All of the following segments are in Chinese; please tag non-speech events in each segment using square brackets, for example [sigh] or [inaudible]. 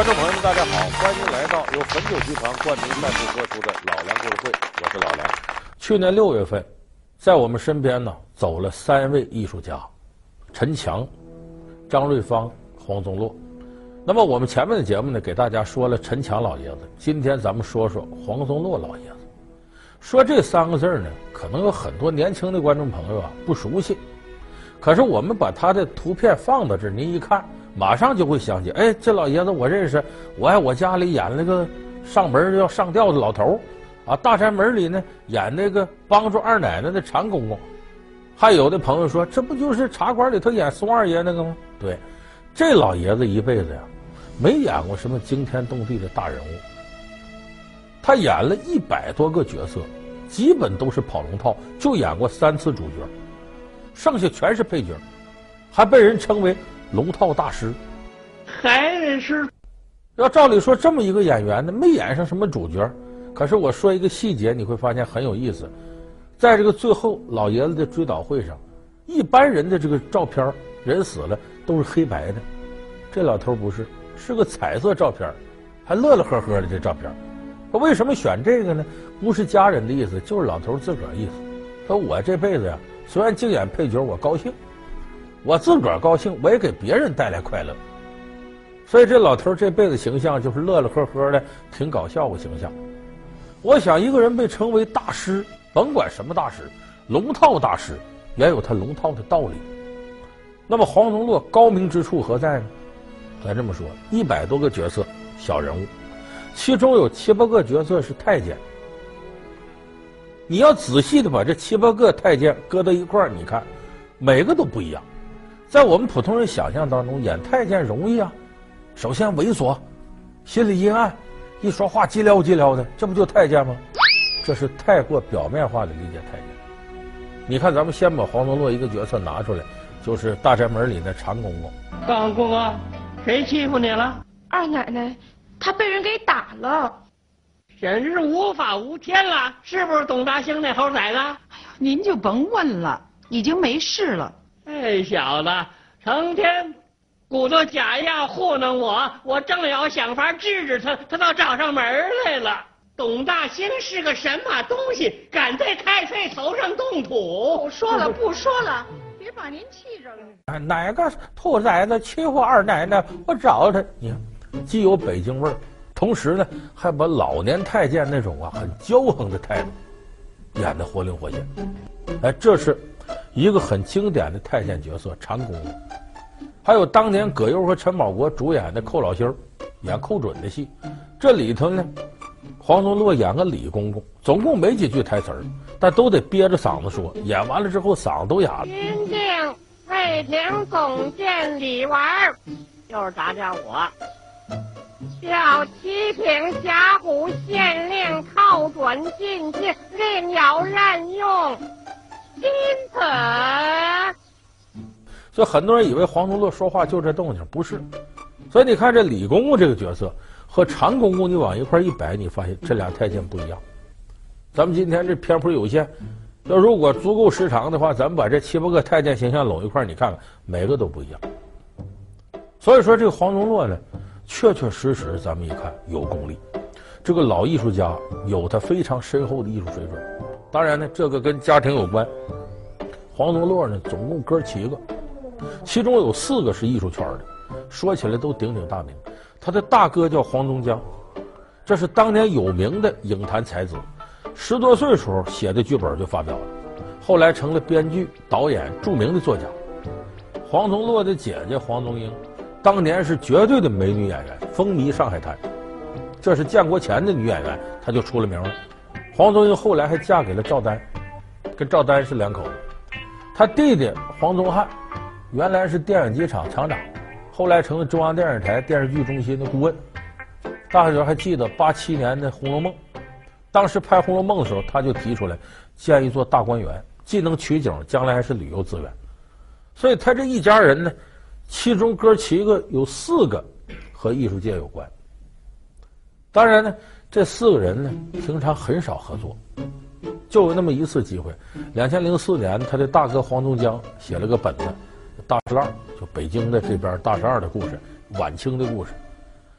观众朋友们，大家好，欢迎来到由汾酒集团冠名赞助播出的《老梁故事会》，我是老梁。去年六月份，在我们身边呢走了三位艺术家：陈强、张瑞芳、黄宗洛。那么我们前面的节目呢，给大家说了陈强老爷子，今天咱们说说黄宗洛老爷子。说这三个字呢，可能有很多年轻的观众朋友啊不熟悉，可是我们把他的图片放到这儿，您一看。马上就会想起，哎，这老爷子我认识，我爱我家里演那个上门要上吊的老头啊，大宅门里呢演那个帮助二奶奶的长公公，还有的朋友说，这不就是茶馆里头演宋二爷那个吗？对，这老爷子一辈子呀，没演过什么惊天动地的大人物，他演了一百多个角色，基本都是跑龙套，就演过三次主角，剩下全是配角，还被人称为。龙套大师，还得是要照理说这么一个演员呢，没演上什么主角。可是我说一个细节，你会发现很有意思。在这个最后老爷子的追悼会上，一般人的这个照片，人死了都是黑白的，这老头不是，是个彩色照片，还乐乐呵呵的这照片。他为什么选这个呢？不是家人的意思，就是老头自个儿意思。说我这辈子呀，虽然净演配角，我高兴。我自个儿高兴，我也给别人带来快乐。所以这老头这辈子形象就是乐乐呵呵的，挺搞笑的形象。我想一个人被称为大师，甭管什么大师，龙套大师也有他龙套的道理。那么黄宗洛高明之处何在呢？咱这么说，一百多个角色小人物，其中有七八个角色是太监。你要仔细的把这七八个太监搁到一块儿，你看每个都不一样。在我们普通人想象当中，演太监容易啊。首先猥琐，心里阴暗，一说话叽撩叽撩的，这不就太监吗？这是太过表面化的理解太监。你看，咱们先把黄宗洛一个角色拿出来，就是大宅门里的常公公。长公公，谁欺负你了？二奶奶，她被人给打了，简直是无法无天了，是不是董大兴那猴崽子？哎呀，您就甭问了，已经没事了。这小子成天鼓捣假药糊弄我，我正要想法治治他，他倒找上门来了。董大兴是个什么东西？敢在太岁头上动土？不说了，不说了，别把您气着了。哪个兔崽子欺负二奶奶？我找他。你看，既有北京味儿，同时呢，还把老年太监那种啊很骄横的态度演得活灵活现。哎，这是。一个很经典的太监角色长公公，还有当年葛优和陈宝国主演的寇老心儿演寇准的戏，这里头呢，黄宗洛演个李公公，总共没几句台词儿，但都得憋着嗓子说，演完了之后嗓子都哑了。钦定沛平总监李纨儿，就是咱家我，叫七品峡谷县令寇准进京，另有任用。因此，所以很多人以为黄宗洛说话就这动静，不是。所以你看这李公公这个角色和常公公，你往一块一摆，你发现这俩太监不一样。咱们今天这篇幅有限，要如果足够时长的话，咱们把这七八个太监形象拢一块，你看看每个都不一样。所以说这个黄宗洛呢，确确实实咱们一看有功力，这个老艺术家有他非常深厚的艺术水准。当然呢，这个跟家庭有关。黄宗洛呢，总共哥七个，其中有四个是艺术圈的，说起来都鼎鼎大名。他的大哥叫黄宗江，这是当年有名的影坛才子，十多岁时候写的剧本就发表了，后来成了编剧、导演，著名的作家。黄宗洛的姐姐黄宗英，当年是绝对的美女演员，风靡上海滩。这是建国前的女演员，她就出了名了。黄宗英后来还嫁给了赵丹，跟赵丹是两口子。他弟弟黄宗汉，原来是电影机厂厂长，后来成了中央电视台电视剧中心的顾问。大家还记得八七年的《红楼梦》，当时拍《红楼梦》的时候，他就提出来建一座大观园，既能取景，将来还是旅游资源。所以他这一家人呢，其中哥七个有四个和艺术界有关。当然呢。这四个人呢，平常很少合作，就有那么一次机会。两千零四年，他的大哥黄宗江写了个本子《大十二》，就北京的这边大十二的故事，晚清的故事。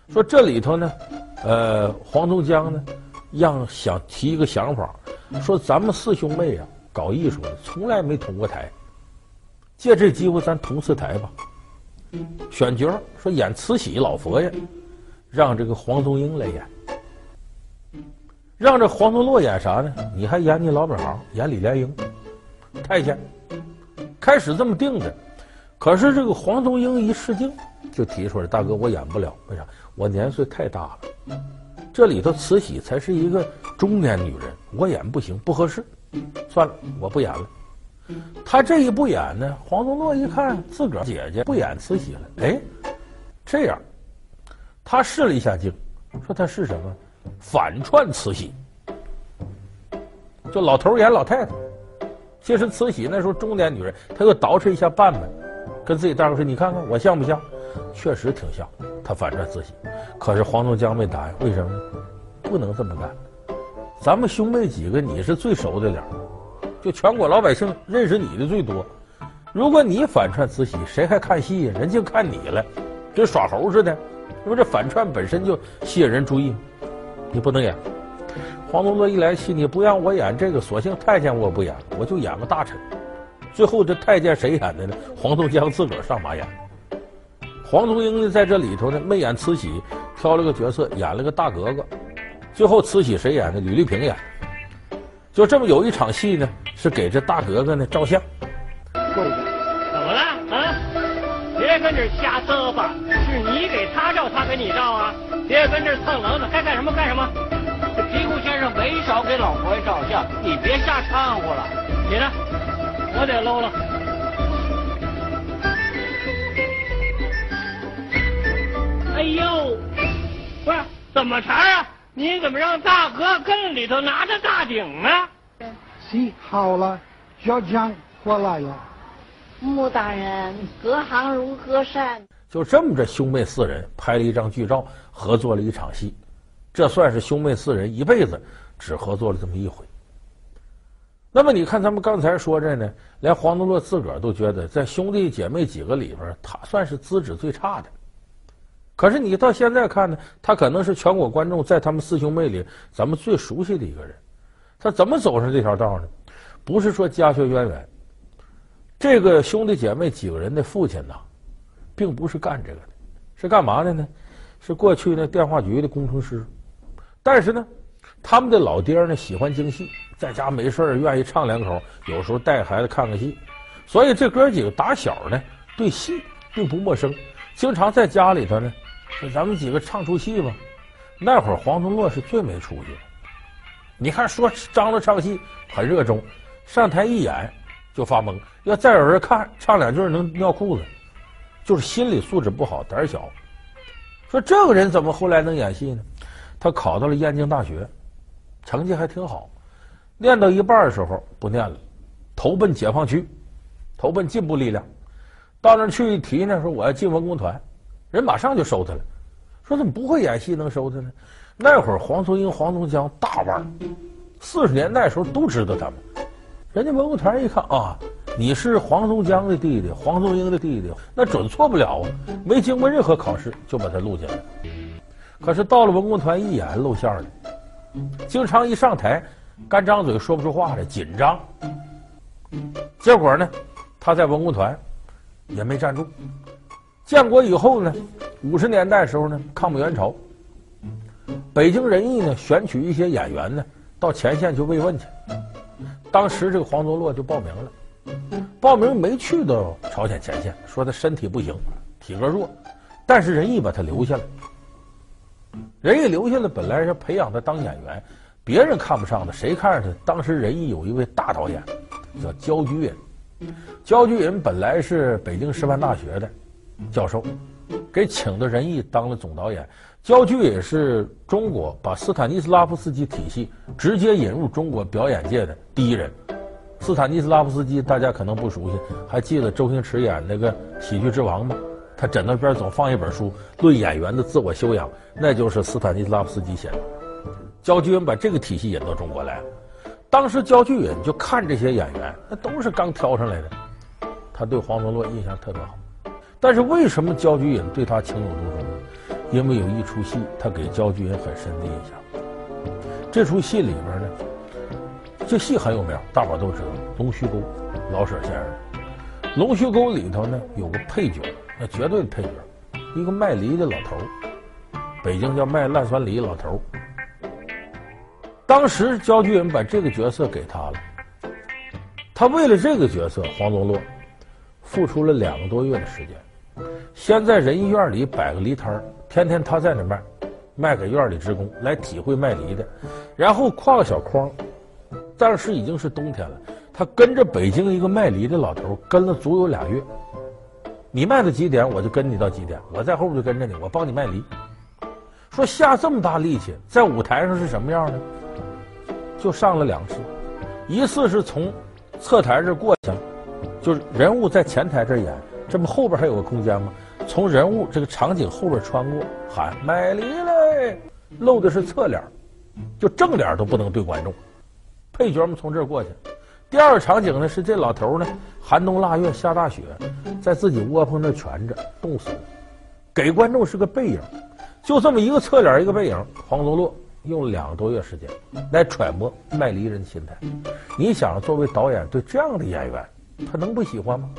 说这里头呢，呃，黄宗江呢，让想提一个想法，说咱们四兄妹啊，搞艺术的从来没同过台，借这机会咱同次台吧。选角说演慈禧老佛爷，让这个黄宗英来演，让这黄宗洛演啥呢？你还演你老本行，演李莲英，太监。开始这么定的，可是这个黄宗英一试镜，就提出来：“大哥，我演不了，为啥？我年岁太大了。这里头慈禧才是一个中年女人，我演不行，不合适。算了，我不演了。”他这一不演呢，黄宗洛一看自个姐姐不演慈禧了，哎，这样，他试了一下镜，说他是什么？反串慈禧，就老头演老太太。其实慈禧那时候中年女人，她又捯饬一下扮扮，跟自己大哥说：“你看看我像不像？确实挺像。”她反串慈禧，可是黄宗江没答应，为什么呢？不能这么干。咱们兄妹几个，你是最熟的脸。就全国老百姓认识你的最多，如果你反串慈禧，谁还看戏呀？人就看你了，跟耍猴似的。因为这反串本身就吸引人注意，你不能演。黄宗洛一来气，你不让我演这个，索性太监我不演，我就演个大臣。最后这太监谁演的呢？黄宗江自个儿上马演。黄宗英呢，在这里头呢没演慈禧，挑了个角色演了个大格格。最后慈禧谁演的？吕丽萍演。就这么有一场戏呢。是给这大格格呢照相，怎么了？跟这瞎嘚吧，是你给他照，他给你照啊！别跟这蹭棱子，该干什么干什么。这皮裤先生没少给老佛爷照相，你别瞎掺和了。你呢？我得搂了。哎呦，不是怎么茬啊？你怎么让大哥跟里头拿着大鼎呢？行，好了，小强过来了。穆大人，隔行如隔山。就这么着，兄妹四人拍了一张剧照，合作了一场戏，这算是兄妹四人一辈子只合作了这么一回。那么你看，咱们刚才说这呢，连黄宗洛自个儿都觉得，在兄弟姐妹几个里边，他算是资质最差的。可是你到现在看呢，他可能是全国观众在他们四兄妹里咱们最熟悉的一个人。他怎么走上这条道呢？不是说家学渊源，这个兄弟姐妹几个人的父亲呐，并不是干这个的，是干嘛的呢？是过去那电话局的工程师。但是呢，他们的老爹呢喜欢京戏，在家没事愿意唱两口，有时候带孩子看看戏，所以这哥几个打小呢对戏并不陌生，经常在家里头呢，咱们几个唱出戏吧。那会儿黄宗洛是最没出息的。你看，说张罗唱戏很热衷，上台一演就发懵。要再有人看，唱两句能尿裤子，就是心理素质不好，胆小。说这个人怎么后来能演戏呢？他考到了燕京大学，成绩还挺好。练到一半的时候不念了，投奔解放区，投奔进步力量。到那去一提呢，说我要进文工团，人马上就收他了。说怎么不会演戏能收他呢？那会儿黄宗英、黄宗江大腕儿，四十年代时候都知道他们。人家文工团一看啊，你是黄宗江的弟弟，黄宗英的弟弟，那准错不了啊。没经过任何考试就把他录进来。可是到了文工团一眼露馅了，经常一上台干张嘴说不出话来，紧张。结果呢，他在文工团也没站住。建国以后呢，五十年代时候呢，抗美援朝。北京人艺呢，选取一些演员呢，到前线去慰问去。当时这个黄宗洛就报名了，报名没去到朝鲜前线，说他身体不行，体格弱，但是人艺把他留下了。人艺留下来本来是培养他当演员，别人看不上他，谁看上他？当时人艺有一位大导演叫焦菊隐，焦菊隐本来是北京师范大学的教授，给请到人艺当了总导演。焦菊隐是中国把斯坦尼斯拉夫斯基体系直接引入中国表演界的第一人。斯坦尼斯拉夫斯基大家可能不熟悉，还记得周星驰演那个《喜剧之王》吗？他枕头边总放一本书，论演员的自我修养，那就是斯坦尼斯拉夫斯基写的。焦菊隐把这个体系引到中国来。当时焦菊隐就看这些演员，那都是刚挑上来的，他对黄宗洛印象特别好。但是为什么焦菊隐对他情有独钟？因为有一出戏，他给焦菊隐很深的印象。这出戏里边呢，这戏很有名，大伙都知道《龙须沟》，老舍先生。《龙须沟》里头呢有个配角，那绝对的配角，一个卖梨的老头，北京叫卖烂酸梨老头。当时焦菊隐把这个角色给他了，他为了这个角色，黄宗洛付出了两个多月的时间。先在人医院里摆个梨摊，天天他在那卖，卖给院里职工来体会卖梨的。然后挎个小筐，当时已经是冬天了，他跟着北京一个卖梨的老头跟了足有俩月。你卖到几点，我就跟你到几点，我在后边就跟着你，我帮你卖梨。说下这么大力气，在舞台上是什么样呢？就上了两次，一次是从侧台这过去，就是人物在前台这演。这不后边还有个空间吗？从人物这个场景后边穿过，喊卖梨嘞，露的是侧脸，就正脸都不能对观众。配角们从这儿过去。第二个场景呢是这老头呢，寒冬腊月下大雪，在自己窝棚那蜷着，冻死了，给观众是个背影，就这么一个侧脸一个背影。黄宗洛用两个多月时间来揣摩卖梨人的心态。你想，作为导演对这样的演员，他能不喜欢吗？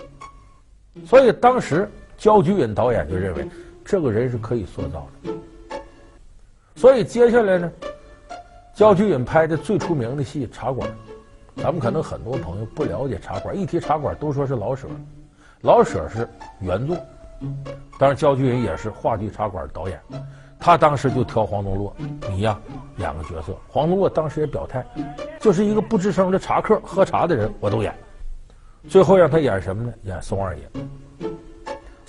所以当时焦菊隐导演就认为这个人是可以塑造的。所以接下来呢，焦菊隐拍的最出名的戏《茶馆》，咱们可能很多朋友不了解《茶馆》，一提《茶馆》都说是老舍，老舍是原作，当然焦菊隐也是话剧《茶馆》导演，他当时就挑黄宗洛，你呀演个角色。黄宗洛当时也表态，就是一个不吱声的茶客，喝茶的人我都演。最后让他演什么呢？演松二爷。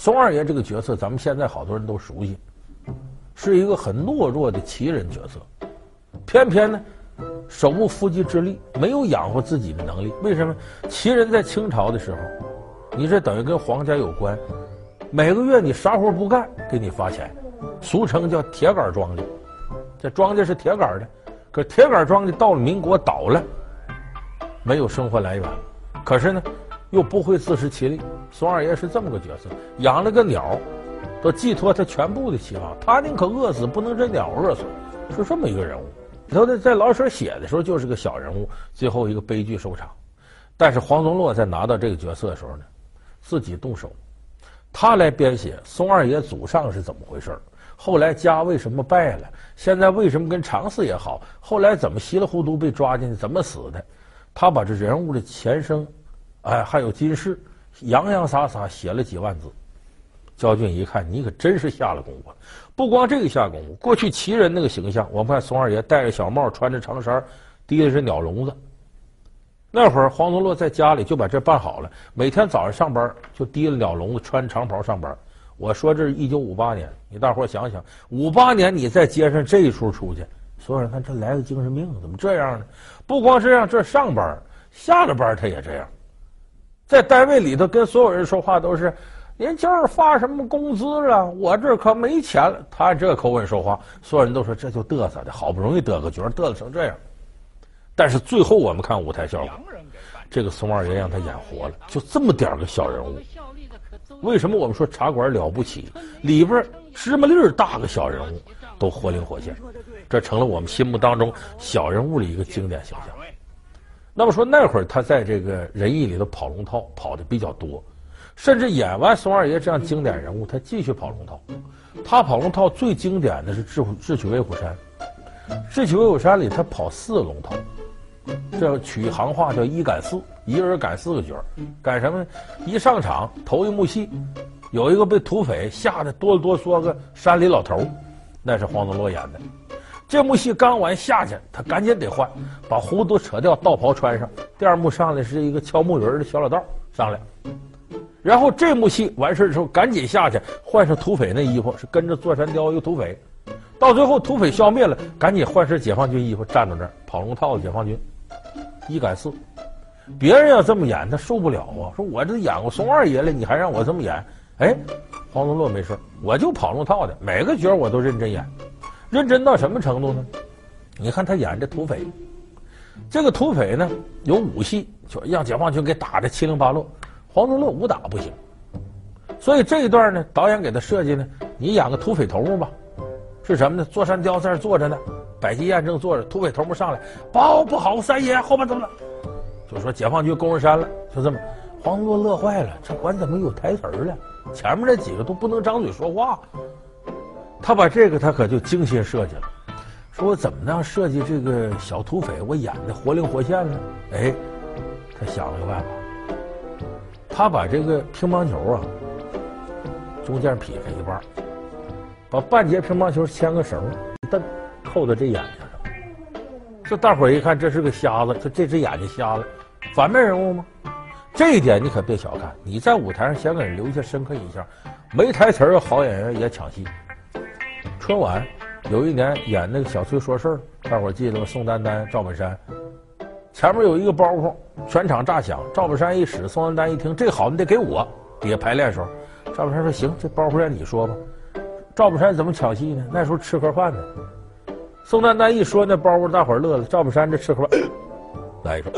松二爷这个角色，咱们现在好多人都熟悉，是一个很懦弱的奇人角色。偏偏呢，手无缚鸡之力，没有养活自己的能力。为什么？奇人在清朝的时候，你这等于跟皇家有关，每个月你啥活不干，给你发钱，俗称叫铁杆庄稼。这庄稼是铁杆的，可铁杆庄稼到了民国倒了，没有生活来源。可是呢，又不会自食其力。松二爷是这么个角色，养了个鸟，都寄托他全部的期望。他宁可饿死，不能这鸟饿死，是这么一个人物。你说在老舍写的时候就是个小人物，最后一个悲剧收场。但是黄宗洛在拿到这个角色的时候呢，自己动手，他来编写松二爷祖上是怎么回事，后来家为什么败了，现在为什么跟长四爷好，后来怎么稀里糊涂被抓进去，怎么死的。他把这人物的前生，哎，还有金饰，洋洋洒洒写了几万字。焦俊一看，你可真是下了功夫。不光这个下功夫，过去奇人那个形象，我们看松二爷戴着小帽，穿着长衫，提的是鸟笼子。那会儿黄宗洛在家里就把这办好了，每天早上上班就提了鸟笼子，穿长袍上班。我说这是一九五八年，你大伙想想，五八年你在街上这一出出去。所有人看这来个精神病，怎么这样呢？不光是让这上班，下了班他也这样，在单位里头跟所有人说话都是：“您今儿发什么工资了？我这可没钱了。”他按这口吻说话，所有人都说这就嘚瑟的，好不容易得个角，嘚瑟成这样。但是最后我们看舞台效果，这个松二爷让他演活了，就这么点个小人物。为什么我们说茶馆了不起？里边芝麻粒大个小人物都活灵活现。这成了我们心目当中小人物的一个经典形象。那么说那会儿他在这个人艺里头跑龙套跑的比较多，甚至演完松二爷这样经典人物，他继续跑龙套。他跑龙套最经典的是智《智取威虎山》，《智取威虎山》里他跑四个龙套，这取行话叫一赶四，一个人赶四个角赶什么呢？一上场头一幕戏，有一个被土匪吓得哆哆嗦个山里老头，那是黄宗洛演的。这幕戏刚完下去，他赶紧得换，把胡子扯掉，道袍穿上。第二幕上来是一个敲木鱼的小老道上来，然后这幕戏完事之后赶紧下去换上土匪那衣服，是跟着座山雕一个土匪。到最后土匪消灭了，赶紧换身解放军衣服站到那儿跑龙套的解放军，一赶四。别人要这么演，他受不了啊！说我这演过松二爷了，你还让我这么演？哎，黄宗洛没事，我就跑龙套的，每个角我都认真演。认真到什么程度呢？你看他演这土匪，这个土匪呢有武戏，就让解放军给打得七零八落。黄宗洛武打不行，所以这一段呢，导演给他设计呢，你演个土匪头目吧，是什么呢？座山雕在那坐着呢，百济堰正坐着，土匪头目上来，报不好，三爷后边怎么了？就说解放军攻上山了，就这么。黄宗珞乐坏了，这管怎么有台词了？前面那几个都不能张嘴说话。他把这个他可就精心设计了，说我怎么样设计这个小土匪，我演的活灵活现呢？哎，他想了个办法，他把这个乒乓球啊中间劈开一半，把半截乒乓球牵个绳一蹬，扣到这眼睛上。这大伙儿一看，这是个瞎子，这这只眼睛瞎了，反面人物吗？这一点你可别小看，你在舞台上想给人留下深刻印象，没台词儿好演员也抢戏。春晚有一年演那个小崔说事儿，大伙儿记得吗？宋丹丹、赵本山，前面有一个包袱，全场炸响。赵本山一使，宋丹丹一听这好，你得给我。底下排练时候，赵本山说行，这包袱让你说吧。赵本山怎么抢戏呢？那时候吃盒饭呢。宋丹丹一说那包袱，大伙儿乐了。赵本山这吃盒饭，来一个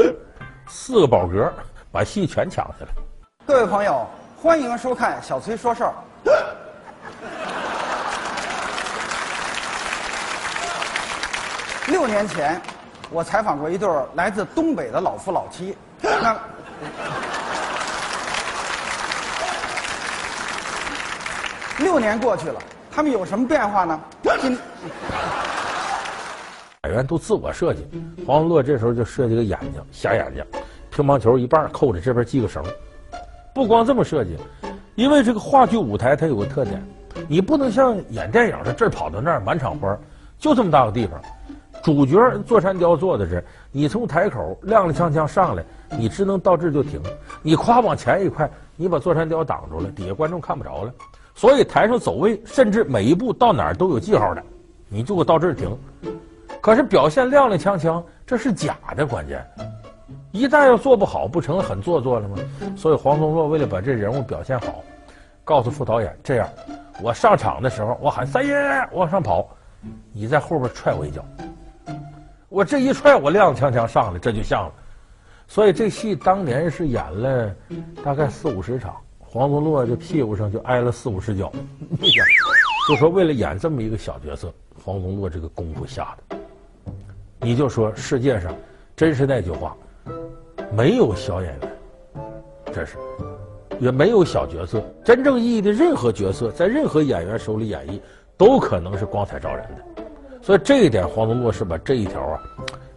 四个宝格。把戏全抢下来。各位朋友，欢迎收看小崔说事儿。六年前，我采访过一对来自东北的老夫老妻。[laughs] 那六年过去了，他们有什么变化呢？今 [laughs] 演员都自我设计，黄文乐这时候就设计个眼睛，瞎眼睛。乒乓球一半扣着这边系个绳，不光这么设计，因为这个话剧舞台它有个特点，你不能像演电影的这儿跑到那儿满场花，就这么大个地方，主角座山雕坐在这儿，你从台口踉踉跄跄上来，你只能到这就停，你夸往前一块，你把座山雕挡住了，底下观众看不着了，所以台上走位甚至每一步到哪儿都有记号的，你就给我到这儿停，可是表现踉踉跄跄，这是假的，关键。一旦要做不好，不成了很做作了吗？所以黄宗洛为了把这人物表现好，告诉副导演这样：我上场的时候，我喊三爷往上跑，你在后边踹我一脚。我这一踹，我踉踉跄跄上来，这就像了。所以这戏当年是演了大概四五十场，黄宗洛这屁股上就挨了四五十脚。[laughs] 就说为了演这么一个小角色，黄宗洛这个功夫下的，你就说世界上真是那句话。没有小演员，这是也没有小角色。真正意义的任何角色，在任何演员手里演绎，都可能是光彩照人的。所以这一点，黄宗洛是把这一条啊，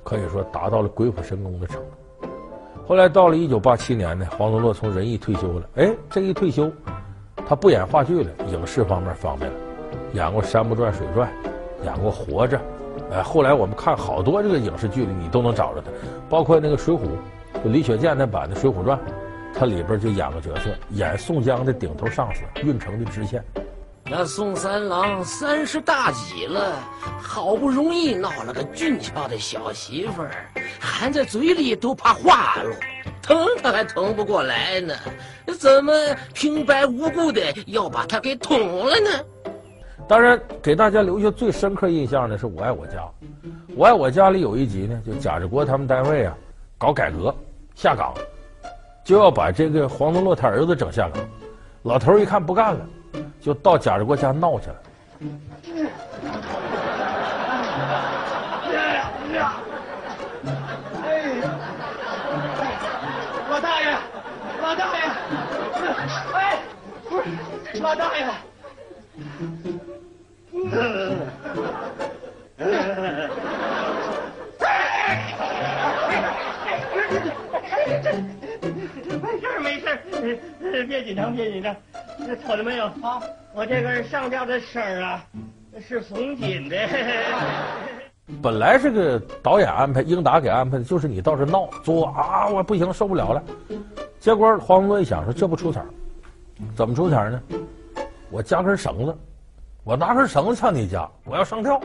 可以说达到了鬼斧神工的程度。后来到了一九八七年呢，黄宗洛从人艺退休了。哎，这一退休，他不演话剧了，影视方面方便了，演过《山不转水转》，演过《活着》。哎，后来我们看好多这个影视剧里，你都能找着他，包括那个《水浒》。就李雪健那版的《水浒传》，他里边就演个角色，演宋江的顶头上司，运城的知县。那宋三郎三十大几了，好不容易闹了个俊俏的小媳妇儿，含在嘴里都怕化了，疼他还疼不过来呢，怎么平白无故的要把他给捅了呢？当然，给大家留下最深刻印象的是《我爱我家》。《我爱我家》里有一集呢，就贾志国他们单位啊，搞改革。下岗，就要把这个黄宗洛他儿子整下岗。老头一看不干了，就到贾志国家闹去了。老大爷，老大爷，哎，不是，老大爷。别紧张，别紧张，这瞅见没有啊？我这根上吊的绳啊，是松紧的。[laughs] 本来这个导演安排，英达给安排的就是你到这闹作啊，我不行，受不了了。结果黄宗珞一想说，这不出彩，怎么出彩呢？我加根绳子，我拿根绳子上你家，我要上吊，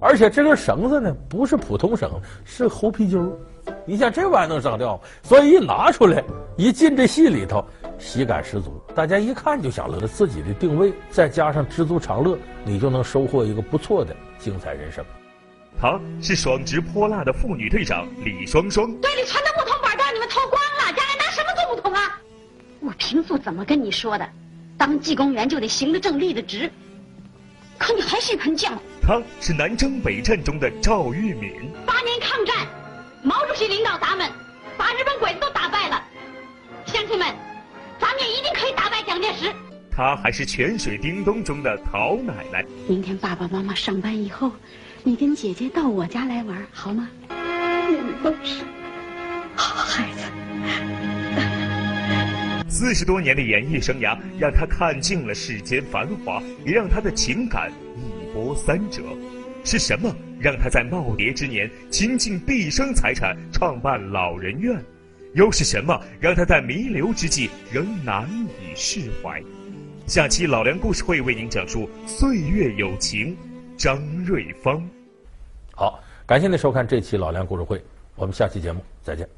而且这根绳子呢，不是普通绳，是猴皮筋儿。你想这玩意儿能上吊？所以一拿出来，一进这戏里头。喜感十足，大家一看就想了，自己的定位，再加上知足常乐，你就能收获一个不错的精彩人生。她是爽直泼辣的妇女队长李双双。队里穿的木桶板凳你们偷光了，将来拿什么做木桶啊？我平素怎么跟你说的？当技工员就得行得正立得直。可你还是一盆浆糊。他是南征北战中的赵玉敏。八年抗战，毛主席领导咱们把日本鬼子都打败了，乡亲们，咱们也一定可以打败蒋介石。他还是泉水叮咚中的陶奶奶。明天爸爸妈妈上班以后，你跟姐姐到我家来玩，好吗？你们都是好孩子。四十多年的演艺生涯，让他看尽了世间繁华，也让他的情感一波三折。是什么让他在耄耋之年倾尽毕生财产创办老人院？又是什么让他在弥留之际仍难以释怀？下期老梁故事会为您讲述岁月有情，张瑞芳。好，感谢您收看这期老梁故事会，我们下期节目再见。